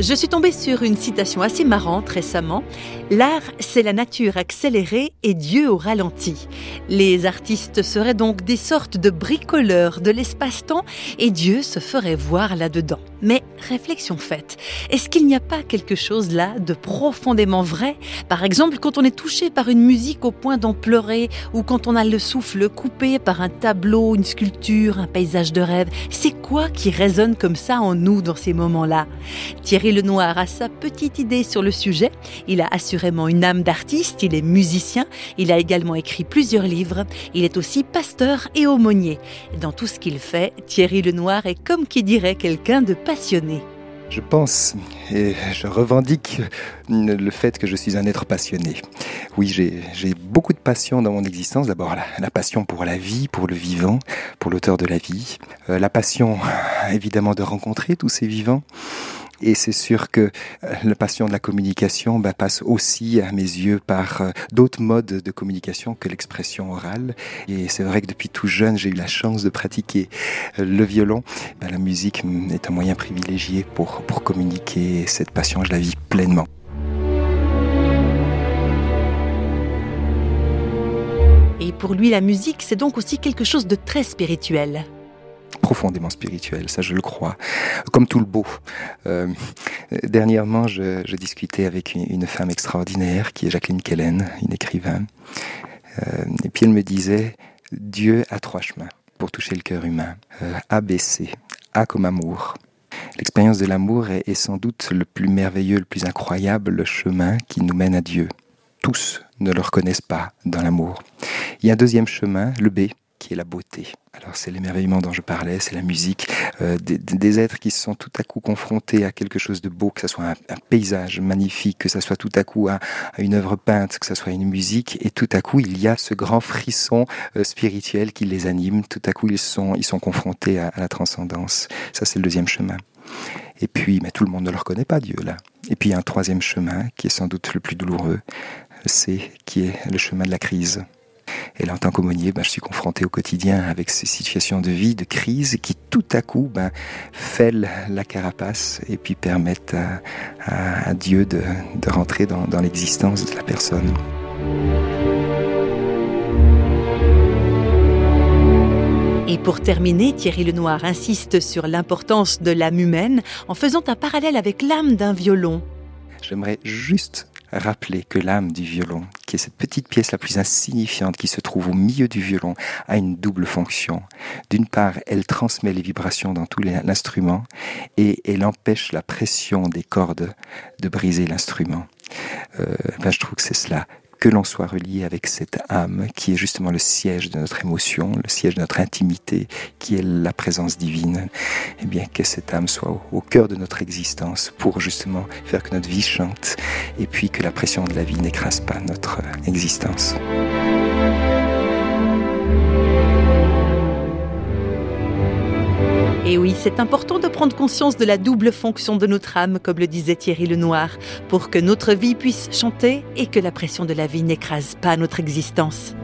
Je suis tombée sur une citation assez marrante récemment. L'art, c'est la nature accélérée et Dieu au ralenti. Les artistes seraient donc des sortes de bricoleurs de l'espace-temps et Dieu se ferait voir là-dedans. Mais réflexion faite, est-ce qu'il n'y a pas quelque chose là de profondément vrai? Par exemple, quand on est touché par une musique au point d'en pleurer ou quand on a le souffle coupé par un tableau, une sculpture, un paysage de rêve, c'est quoi qui résonne comme ça en nous dans ces moments-là Thierry Lenoir a sa petite idée sur le sujet. Il a assurément une âme d'artiste, il est musicien, il a également écrit plusieurs livres, il est aussi pasteur et aumônier. Dans tout ce qu'il fait, Thierry Lenoir est comme qui dirait quelqu'un de passionné. Je pense et je revendique le fait que je suis un être passionné. Oui, j'ai beaucoup de passion dans mon existence. D'abord, la, passion pour la vie, pour le vivant, pour l'auteur de la vie. Euh, la passion, évidemment, de rencontrer tous ces vivants. Et c'est sûr que euh, la passion de la communication bah, passe aussi, à mes yeux, par euh, d'autres modes de communication que l'expression orale. Et c'est vrai que depuis tout jeune, j'ai eu la chance de pratiquer euh, le violon. Bah, la musique est un moyen privilégié pour, pour communiquer. cette passion, je la vis pleinement. Et pour lui, la musique, c'est donc aussi quelque chose de très spirituel profondément spirituel, ça je le crois, comme tout le beau. Euh, dernièrement, je, discutais avec une, femme extraordinaire qui est Jacqueline Kellen, une écrivain, euh, et puis elle me disait, Dieu a trois chemins pour toucher le cœur humain, euh, A, B, C, A comme amour. L'expérience de l'amour est, est sans doute le plus merveilleux, le plus incroyable chemin qui nous mène à Dieu. Tous ne le reconnaissent pas dans l'amour. Il y a un deuxième chemin, le B, qui est la beauté. Alors c'est l'émerveillement dont je parlais, c'est la musique, euh, des, êtres qui se sont tout à coup confrontés à quelque chose de beau, que ce soit un, paysage magnifique, que ce soit tout à coup une œuvre peinte, que ce soit une musique, et tout à coup il y a ce grand frisson euh, spirituel qui les anime, tout à coup ils sont, ils sont confrontés à, la transcendance. Ça c'est le deuxième chemin. Et puis, mais tout le monde ne le reconnaît pas, Dieu, là. Et puis, il y a un troisième chemin qui est sans doute le plus douloureux, c'est qui est le chemin de la crise. Et là, en tant qu'aumônier, ben, je suis confronté au quotidien avec ces situations de vie, de crise, qui tout à coup ben, fêlent la carapace et puis permettent à, Dieu de, rentrer dans, dans l'existence de la personne. Et pour terminer, Thierry Lenoir insiste sur l'importance de l'âme humaine en faisant un parallèle avec l'âme d'un violon. J'aimerais juste rappeler que l'âme du violon, qui est cette petite pièce la plus insignifiante qui se trouve au milieu du violon, a une double fonction. D'une part, elle transmet les vibrations dans tout l'instrument et elle empêche la pression des cordes de briser l'instrument. Euh, ben, je trouve que c'est cela que l'on soit relié avec cette âme qui est justement le siège de notre émotion, le siège de notre intimité, qui est la présence divine, et eh bien que cette âme soit au, cœur de notre existence pour justement faire que notre vie chante et puis que la pression de la vie n'écrase pas notre existence. Et oui, c'est important de prendre conscience de la double fonction de notre âme, comme le disait Thierry Lenoir, pour que notre vie puisse chanter et que la pression de la vie n'écrase pas notre existence.